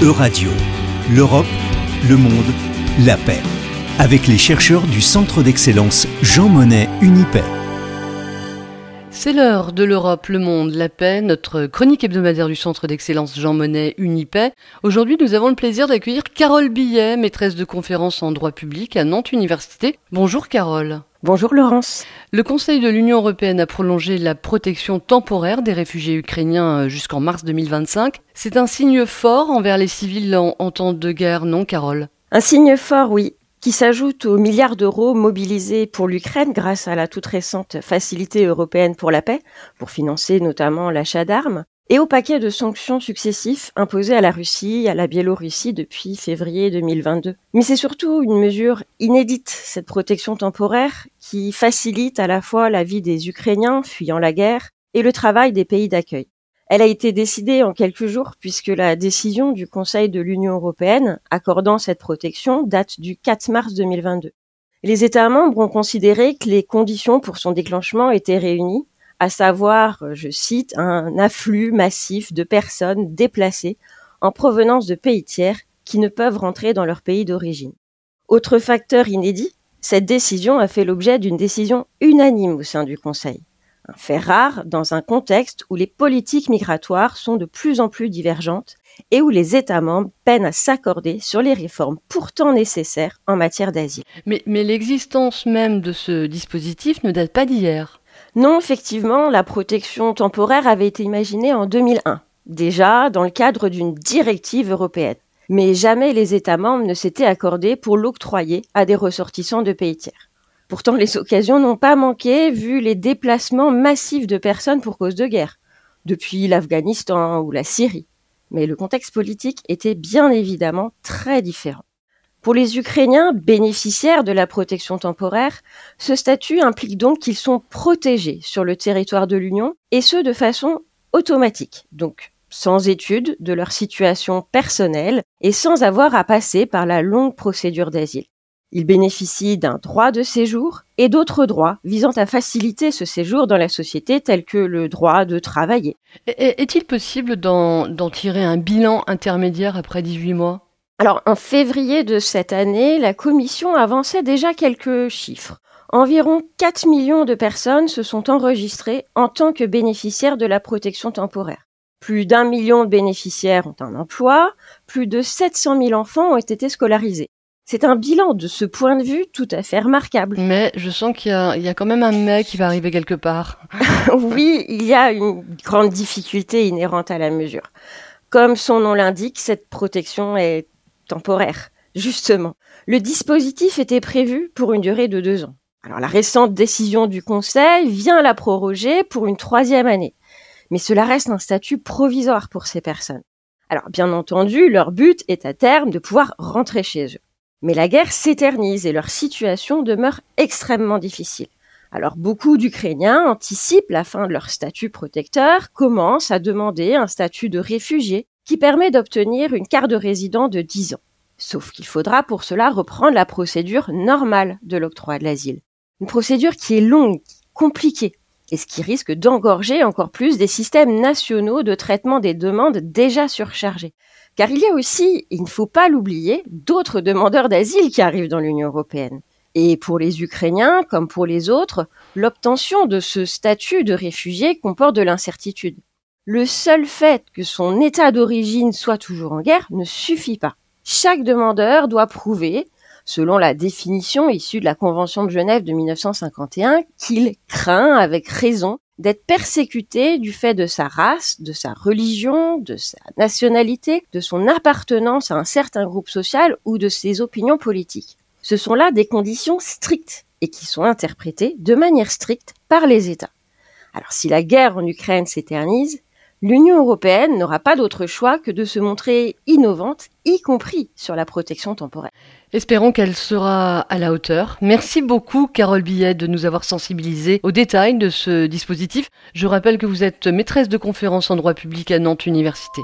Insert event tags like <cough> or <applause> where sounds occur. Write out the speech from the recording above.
Euradio, l'Europe, le monde, la paix. Avec les chercheurs du Centre d'excellence Jean Monnet Unipay. C'est l'heure de l'Europe, le monde, la paix, notre chronique hebdomadaire du Centre d'excellence Jean Monnet Unipay. Aujourd'hui, nous avons le plaisir d'accueillir Carole Billet, maîtresse de conférences en droit public à Nantes Université. Bonjour Carole. Bonjour Laurence. Le Conseil de l'Union européenne a prolongé la protection temporaire des réfugiés ukrainiens euh, jusqu'en mars 2025. C'est un signe fort envers les civils en, en temps de guerre, non Carole? Un signe fort, oui qui s'ajoute aux milliards d'euros mobilisés pour l'Ukraine grâce à la toute récente Facilité européenne pour la paix, pour financer notamment l'achat d'armes, et au paquet de sanctions successifs imposés à la Russie, à la Biélorussie depuis février 2022. Mais c'est surtout une mesure inédite, cette protection temporaire, qui facilite à la fois la vie des Ukrainiens fuyant la guerre et le travail des pays d'accueil. Elle a été décidée en quelques jours puisque la décision du Conseil de l'Union européenne accordant cette protection date du 4 mars 2022. Les États membres ont considéré que les conditions pour son déclenchement étaient réunies, à savoir, je cite, un afflux massif de personnes déplacées en provenance de pays tiers qui ne peuvent rentrer dans leur pays d'origine. Autre facteur inédit, cette décision a fait l'objet d'une décision unanime au sein du Conseil un fait rare dans un contexte où les politiques migratoires sont de plus en plus divergentes et où les États membres peinent à s'accorder sur les réformes pourtant nécessaires en matière d'asile. Mais, mais l'existence même de ce dispositif ne date pas d'hier. Non, effectivement, la protection temporaire avait été imaginée en 2001, déjà dans le cadre d'une directive européenne. Mais jamais les États membres ne s'étaient accordés pour l'octroyer à des ressortissants de pays tiers. Pourtant, les occasions n'ont pas manqué vu les déplacements massifs de personnes pour cause de guerre, depuis l'Afghanistan ou la Syrie. Mais le contexte politique était bien évidemment très différent. Pour les Ukrainiens bénéficiaires de la protection temporaire, ce statut implique donc qu'ils sont protégés sur le territoire de l'Union, et ce de façon automatique, donc sans étude de leur situation personnelle et sans avoir à passer par la longue procédure d'asile. Ils bénéficient d'un droit de séjour et d'autres droits visant à faciliter ce séjour dans la société tels que le droit de travailler. Est-il possible d'en tirer un bilan intermédiaire après 18 mois? Alors, en février de cette année, la Commission avançait déjà quelques chiffres. Environ 4 millions de personnes se sont enregistrées en tant que bénéficiaires de la protection temporaire. Plus d'un million de bénéficiaires ont un emploi, plus de 700 000 enfants ont été scolarisés. C'est un bilan de ce point de vue tout à fait remarquable. Mais je sens qu'il y, a, quand même un mais qui va arriver quelque part. <laughs> oui, il y a une grande difficulté inhérente à la mesure. Comme son nom l'indique, cette protection est temporaire. Justement, le dispositif était prévu pour une durée de deux ans. Alors la récente décision du Conseil vient la proroger pour une troisième année. Mais cela reste un statut provisoire pour ces personnes. Alors bien entendu, leur but est à terme de pouvoir rentrer chez eux. Mais la guerre s'éternise et leur situation demeure extrêmement difficile. Alors beaucoup d'Ukrainiens anticipent la fin de leur statut protecteur, commencent à demander un statut de réfugié qui permet d'obtenir une carte de résident de 10 ans. Sauf qu'il faudra pour cela reprendre la procédure normale de l'octroi de l'asile. Une procédure qui est longue, compliquée, et ce qui risque d'engorger encore plus des systèmes nationaux de traitement des demandes déjà surchargés. Car il y a aussi, il ne faut pas l'oublier, d'autres demandeurs d'asile qui arrivent dans l'Union européenne. Et pour les Ukrainiens, comme pour les autres, l'obtention de ce statut de réfugié comporte de l'incertitude. Le seul fait que son état d'origine soit toujours en guerre ne suffit pas. Chaque demandeur doit prouver, selon la définition issue de la Convention de Genève de 1951, qu'il craint avec raison d'être persécuté du fait de sa race, de sa religion, de sa nationalité, de son appartenance à un certain groupe social ou de ses opinions politiques. Ce sont là des conditions strictes et qui sont interprétées de manière stricte par les États. Alors si la guerre en Ukraine s'éternise, l'Union européenne n'aura pas d'autre choix que de se montrer innovante, y compris sur la protection temporaire. Espérons qu'elle sera à la hauteur. Merci beaucoup, Carole Billet, de nous avoir sensibilisés aux détails de ce dispositif. Je rappelle que vous êtes maîtresse de conférence en droit public à Nantes Université.